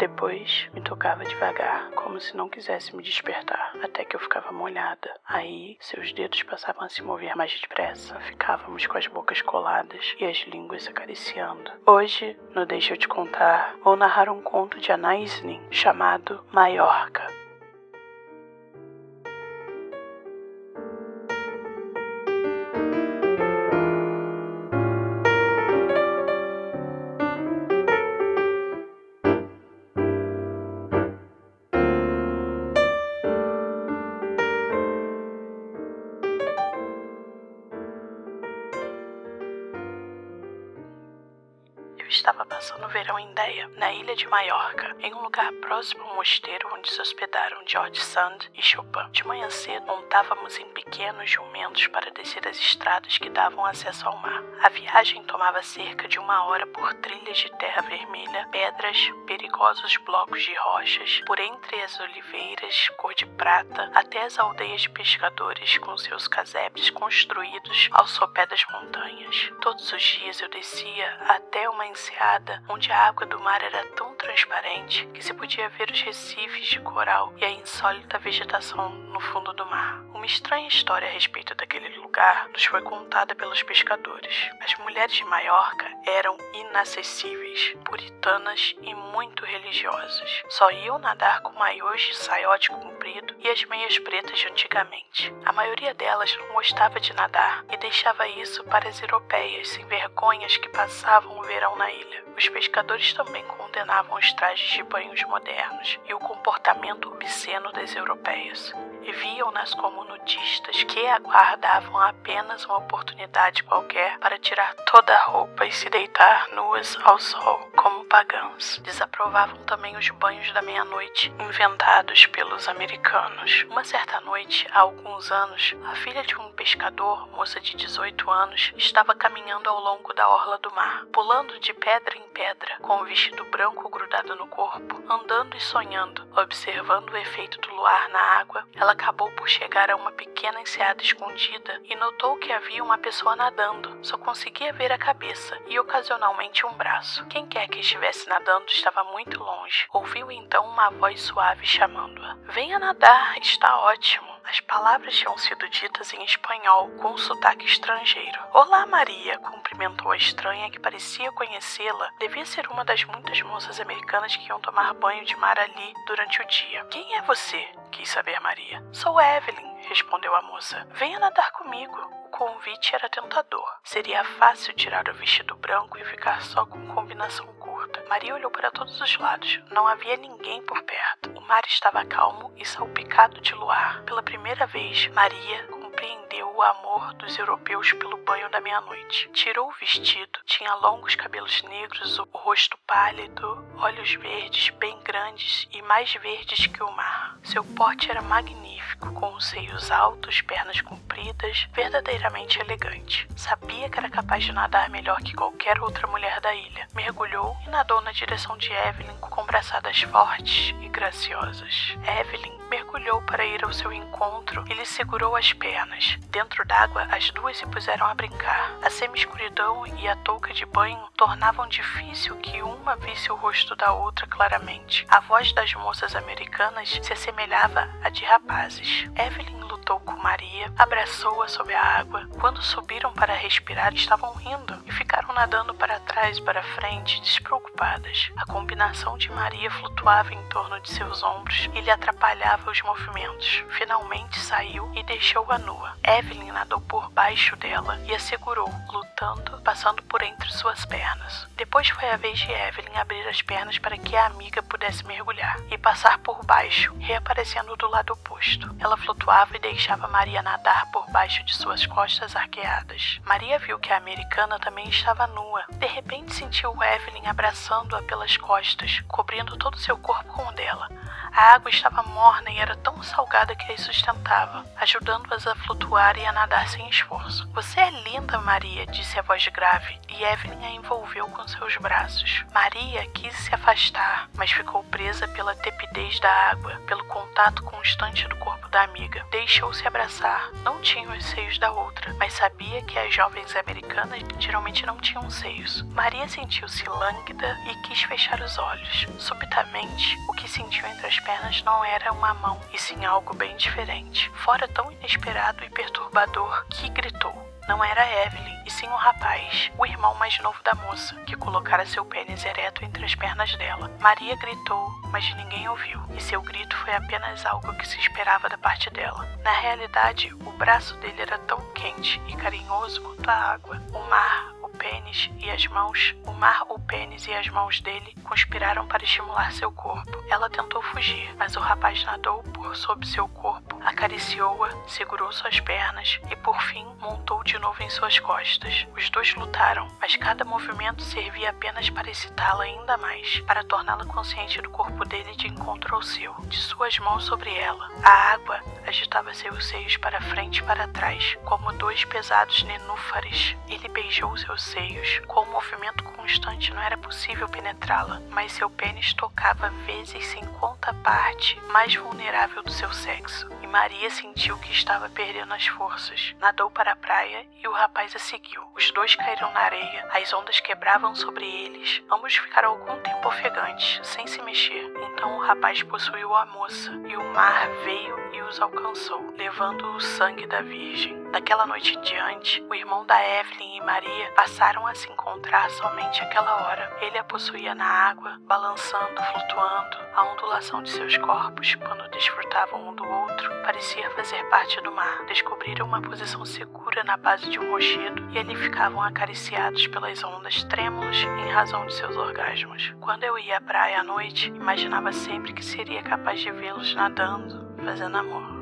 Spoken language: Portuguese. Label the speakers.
Speaker 1: Depois me tocava devagar, como se não quisesse me despertar, até que eu ficava molhada. Aí seus dedos passavam a se mover mais depressa, ficávamos com as bocas coladas e as línguas acariciando. Hoje, no Deixa Eu Te Contar, vou narrar um conto de Nin chamado Maiorca. Estava passando o verão em Deia, na ilha de Maiorca, em um lugar próximo ao mosteiro onde se hospedaram George Sand e Chopin. De manhã cedo, montávamos em pequenos jumentos para descer as estradas que davam acesso ao mar. A viagem tomava cerca de uma hora por trilhas de terra vermelha, pedras, perigosos blocos de rochas, por entre as oliveiras cor de prata, até as aldeias de pescadores com seus casebres construídos ao sopé das montanhas. Todos os dias eu descia até uma enseada onde a água do mar era tão transparente que se podia ver os recifes de coral e a insólita vegetação no fundo do mar. Uma estranha história a respeito daquele lugar nos foi contada pelos pescadores. As mulheres de Maiorca eram inacessíveis, puritanas e muito religiosas. Só iam nadar com maiôs de saiote comprido e as meias pretas de antigamente. A maioria delas não gostava de nadar e deixava isso para as europeias sem vergonhas que passavam o verão na ilha. Os pescadores também condenavam os trajes de banhos modernos e o comportamento obsceno das europeias, e viam-nas como nudistas que aguardavam apenas uma oportunidade qualquer para tirar toda a roupa e se deitar nuas ao sol, como pagãs. Desaprovavam também os banhos da meia-noite inventados pelos americanos. Uma certa noite, há alguns anos, a filha de um pescador, moça de 18 anos, estava caminhando ao longo da orla do mar, pulando de pedra em pedra, com o vestido branco grudado no corpo, andando e sonhando, observando o efeito do luar na água. Ela acabou por chegar a uma pequena enseada escondida e notou que havia uma pessoa nadando. Só conseguia ver a cabeça e ocasionalmente um braço. Quem quer que estivesse nadando estava muito longe. Ouviu então uma voz suave chamando-a: Venha nadar, está ótimo. As palavras tinham sido ditas em espanhol com um sotaque estrangeiro. Olá, Maria, cumprimentou a estranha que parecia conhecê-la. Devia ser uma das muitas moças americanas que iam tomar banho de mar ali durante o dia. Quem é você? quis saber Maria. Sou Evelyn, respondeu a moça. Venha nadar comigo. O convite era tentador. Seria fácil tirar o vestido branco e ficar só com combinação curta. Maria olhou para todos os lados. Não havia ninguém por perto. O mar estava calmo e salpicado de luar. Pela primeira vez, Maria compreendeu o amor dos europeus pelo banho da meia-noite. Tirou o vestido, tinha longos cabelos negros, o rosto pálido, olhos verdes bem grandes e mais verdes que o mar. Seu porte era magnífico, com os seios altos, pernas compridas, verdadeiramente elegante. Sabia que era capaz de nadar melhor que qualquer outra mulher da ilha. Mergulhou e nadou na direção de Evelyn com braçadas fortes e graciosas. Evelyn mergulhou para ir ao seu encontro e lhe segurou as pernas. Dentro d'água, as duas se puseram a brincar. A semi-escuridão e a touca de banho tornavam difícil que uma visse o rosto da outra claramente. A voz das moças americanas se assemelhava à de rapazes. Evelyn lutou com Maria, abraçou-a sob a água. Quando subiram para respirar, estavam rindo e ficaram nadando para trás e para frente, despreocupadas. A combinação de Maria flutuava em torno de seus ombros e lhe atrapalhava os movimentos. Finalmente saiu e deixou-a nua. Evelyn nadou por baixo dela e a segurou, lutando, passando por entre suas pernas. Depois foi a vez de Evelyn abrir as pernas para que a amiga pudesse mergulhar e passar por baixo, reaparecendo do lado oposto. Ela flutuava e deixava Maria nadar por baixo de suas costas arqueadas. Maria viu que a americana também estava nua. De repente sentiu Evelyn abraçando-a pelas costas, cobrindo todo seu corpo com o dela. A água estava morna e era tão salgada que as sustentava, ajudando-as a flutuar e a nadar sem esforço. Você é linda, Maria, disse a voz grave, e Evelyn a envolveu com seus braços. Maria quis se afastar, mas ficou presa pela tepidez da água, pelo contato constante do corpo da amiga. Deixou-se abraçar. Não tinha os seios da outra, mas sabia que as jovens americanas geralmente não tinham seios. Maria sentiu-se lânguida e quis fechar os olhos. Subitamente, o que sentiu entre as pernas não era uma mão, e sim algo bem diferente. Fora tão inesperado e perturbador que gritou. Não era Evelyn, e sim um rapaz, o irmão mais novo da moça, que colocara seu pênis ereto entre as pernas dela. Maria gritou, mas ninguém ouviu, e seu grito foi apenas algo que se esperava da parte dela. Na realidade, o braço dele era tão quente e carinhoso quanto a água. O mar, pênis e as mãos, o mar, o pênis e as mãos dele conspiraram para estimular seu corpo. Ela tentou fugir, mas o rapaz nadou por sob seu corpo, acariciou-a, segurou suas pernas e, por fim, montou de novo em suas costas. Os dois lutaram, mas cada movimento servia apenas para excitá-la ainda mais, para torná-la consciente do corpo dele de encontro ao seu, de suas mãos sobre ela. A água agitava seus seios para frente e para trás, como dois pesados nenúfares. Ele beijou seus seios. Com o movimento constante não era possível penetrá-la, mas seu pênis tocava vezes sem conta parte mais vulnerável do seu sexo. Maria sentiu que estava perdendo as forças. Nadou para a praia e o rapaz a seguiu. Os dois caíram na areia, as ondas quebravam sobre eles. Ambos ficaram algum tempo ofegantes, sem se mexer. Então o rapaz possuiu a moça, e o mar veio e os alcançou, levando o sangue da Virgem. Daquela noite em diante, o irmão da Evelyn e Maria passaram a se encontrar somente aquela hora. Ele a possuía na água, balançando, flutuando. A ondulação de seus corpos, quando desfrutavam um do outro, parecia fazer parte do mar. Descobriram uma posição segura na base de um rochedo e ali ficavam acariciados pelas ondas trêmulos em razão de seus orgasmos. Quando eu ia à praia à noite, imaginava sempre que seria capaz de vê-los nadando, fazendo amor.